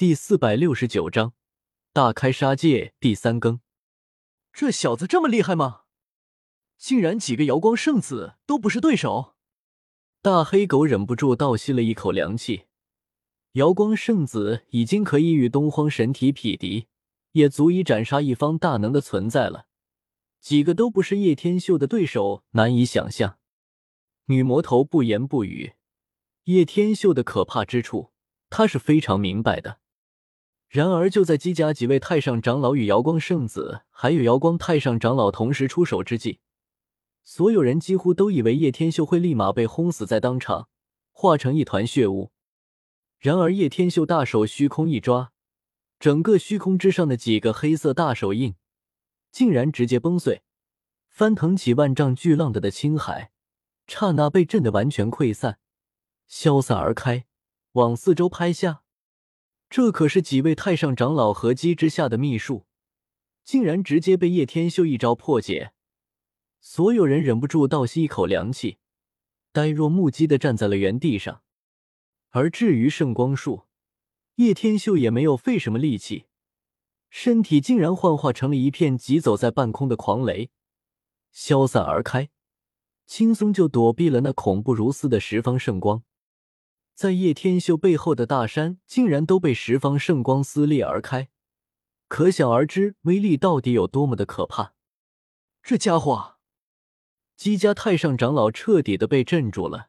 第四百六十九章大开杀戒第三更。这小子这么厉害吗？竟然几个瑶光圣子都不是对手！大黑狗忍不住倒吸了一口凉气。瑶光圣子已经可以与东荒神体匹敌，也足以斩杀一方大能的存在了。几个都不是叶天秀的对手，难以想象。女魔头不言不语，叶天秀的可怕之处，他是非常明白的。然而，就在姬家几位太上长老与瑶光圣子，还有瑶光太上长老同时出手之际，所有人几乎都以为叶天秀会立马被轰死在当场，化成一团血雾。然而，叶天秀大手虚空一抓，整个虚空之上的几个黑色大手印，竟然直接崩碎，翻腾起万丈巨浪的的青海，刹那被震得完全溃散，消散而开，往四周拍下。这可是几位太上长老合击之下的秘术，竟然直接被叶天秀一招破解，所有人忍不住倒吸一口凉气，呆若木鸡的站在了原地上。而至于圣光术，叶天秀也没有费什么力气，身体竟然幻化成了一片疾走在半空的狂雷，消散而开，轻松就躲避了那恐怖如斯的十方圣光。在叶天秀背后的大山竟然都被十方圣光撕裂而开，可想而知威力到底有多么的可怕。这家伙，姬家太上长老彻底的被镇住了，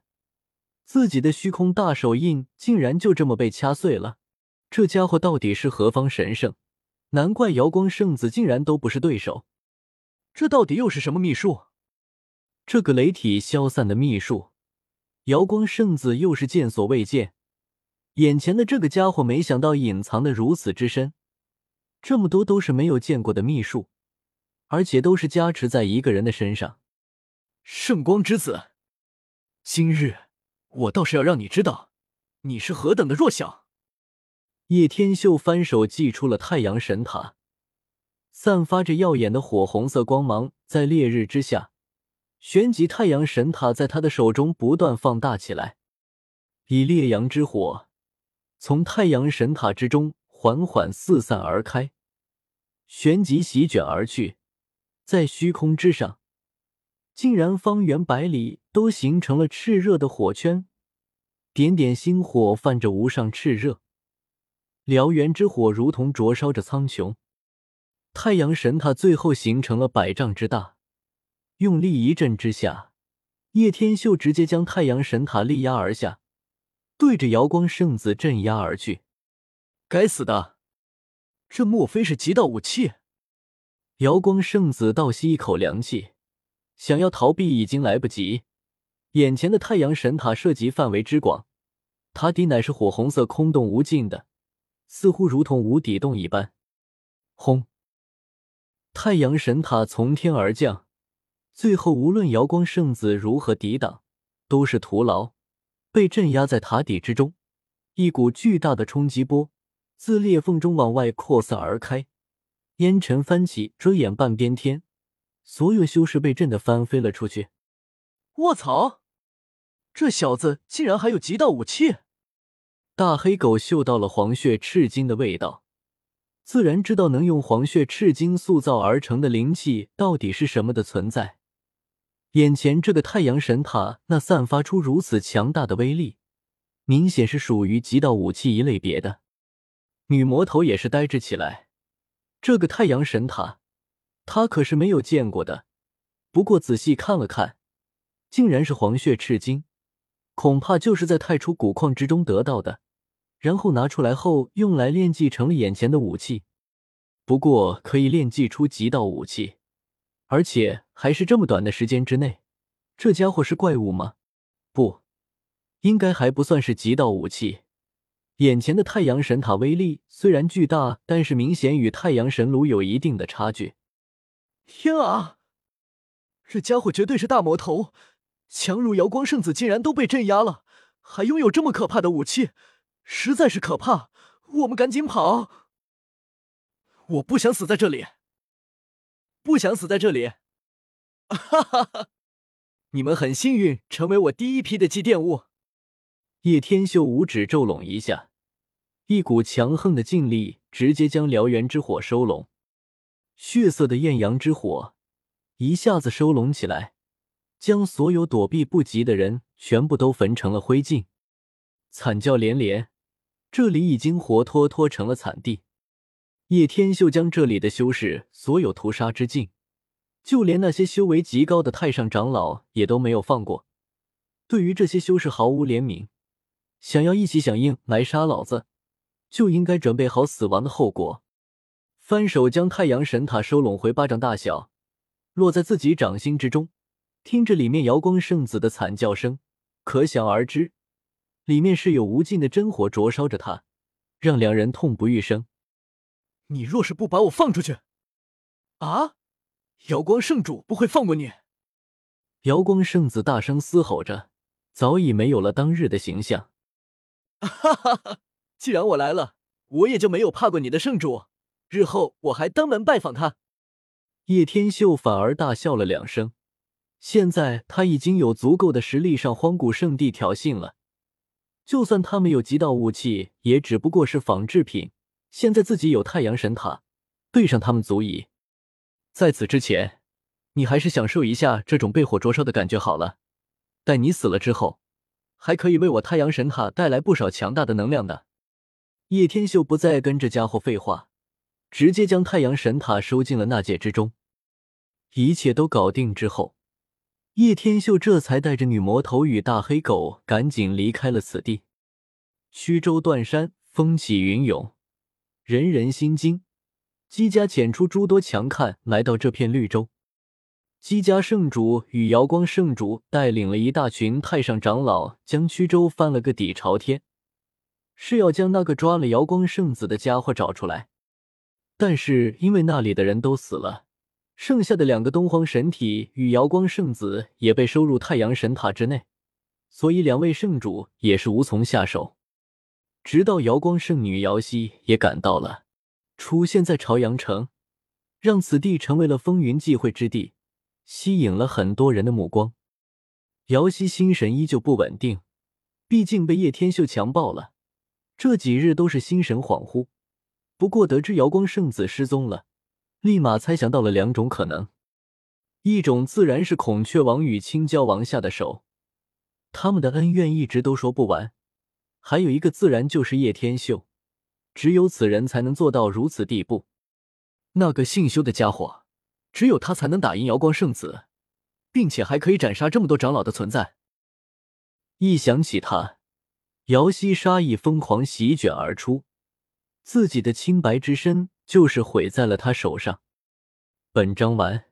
自己的虚空大手印竟然就这么被掐碎了。这家伙到底是何方神圣？难怪瑶光圣子竟然都不是对手。这到底又是什么秘术？这个雷体消散的秘术。瑶光圣子又是见所未见，眼前的这个家伙没想到隐藏的如此之深，这么多都是没有见过的秘术，而且都是加持在一个人的身上。圣光之子，今日我倒是要让你知道，你是何等的弱小。叶天秀翻手祭出了太阳神塔，散发着耀眼的火红色光芒，在烈日之下。旋即，太阳神塔在他的手中不断放大起来，以烈阳之火从太阳神塔之中缓缓四散而开，旋即席卷而去，在虚空之上，竟然方圆百里都形成了炽热的火圈，点点星火泛着无上炽热，燎原之火如同灼烧着苍穹。太阳神塔最后形成了百丈之大。用力一震之下，叶天秀直接将太阳神塔力压而下，对着瑶光圣子镇压而去。该死的，这莫非是极道武器？瑶光圣子倒吸一口凉气，想要逃避已经来不及。眼前的太阳神塔涉及范围之广，塔底乃是火红色空洞无尽的，似乎如同无底洞一般。轰！太阳神塔从天而降。最后，无论瑶光圣子如何抵挡，都是徒劳，被镇压在塔底之中。一股巨大的冲击波自裂缝中往外扩散而开，烟尘翻起，遮掩半边天。所有修士被震得翻飞了出去。卧槽！这小子竟然还有极道武器！大黑狗嗅到了黄血赤金的味道，自然知道能用黄血赤金塑造而成的灵气到底是什么的存在。眼前这个太阳神塔，那散发出如此强大的威力，明显是属于极道武器一类别的。女魔头也是呆滞起来，这个太阳神塔，她可是没有见过的。不过仔细看了看，竟然是黄血赤金，恐怕就是在太初古矿之中得到的，然后拿出来后用来炼技成了眼前的武器。不过可以炼技出极道武器。而且还是这么短的时间之内，这家伙是怪物吗？不，应该还不算是极道武器。眼前的太阳神塔威力虽然巨大，但是明显与太阳神炉有一定的差距。天啊，这家伙绝对是大魔头，强如瑶光圣子竟然都被镇压了，还拥有这么可怕的武器，实在是可怕！我们赶紧跑！我不想死在这里。不想死在这里，哈哈哈！你们很幸运，成为我第一批的祭奠物。叶天秀五指骤拢一下，一股强横的劲力直接将燎原之火收拢，血色的艳阳之火一下子收拢起来，将所有躲避不及的人全部都焚成了灰烬，惨叫连连。这里已经活脱脱成了惨地。叶天秀将这里的修士所有屠杀之尽，就连那些修为极高的太上长老也都没有放过。对于这些修士毫无怜悯，想要一起响应来杀老子，就应该准备好死亡的后果。翻手将太阳神塔收拢回巴掌大小，落在自己掌心之中，听着里面瑶光圣子的惨叫声，可想而知，里面是有无尽的真火灼烧着他，让两人痛不欲生。你若是不把我放出去，啊！瑶光圣主不会放过你！瑶光圣子大声嘶吼着。早已没有了当日的形象。哈哈哈！既然我来了，我也就没有怕过你的圣主。日后我还登门拜访他。叶天秀反而大笑了两声。现在他已经有足够的实力上荒古圣地挑衅了。就算他们有极道武器，也只不过是仿制品。现在自己有太阳神塔，对上他们足矣。在此之前，你还是享受一下这种被火灼烧的感觉好了。待你死了之后，还可以为我太阳神塔带来不少强大的能量的。叶天秀不再跟这家伙废话，直接将太阳神塔收进了纳戒之中。一切都搞定之后，叶天秀这才带着女魔头与大黑狗赶紧离开了此地。虚州断山，风起云涌，人人心惊。姬家遣出诸多强看来到这片绿洲。姬家圣主与瑶光圣主带领了一大群太上长老，将曲州翻了个底朝天，是要将那个抓了瑶光圣子的家伙找出来。但是因为那里的人都死了，剩下的两个东荒神体与瑶光圣子也被收入太阳神塔之内，所以两位圣主也是无从下手。直到瑶光圣女瑶溪也赶到了，出现在朝阳城，让此地成为了风云际会之地。吸引了很多人的目光。姚希心神依旧不稳定，毕竟被叶天秀强暴了，这几日都是心神恍惚。不过得知瑶光圣子失踪了，立马猜想到了两种可能：一种自然是孔雀王与青椒王下的手，他们的恩怨一直都说不完；还有一个自然就是叶天秀，只有此人才能做到如此地步。那个姓修的家伙。只有他才能打赢瑶光圣子，并且还可以斩杀这么多长老的存在。一想起他，瑶溪杀意疯狂席卷而出，自己的清白之身就是毁在了他手上。本章完。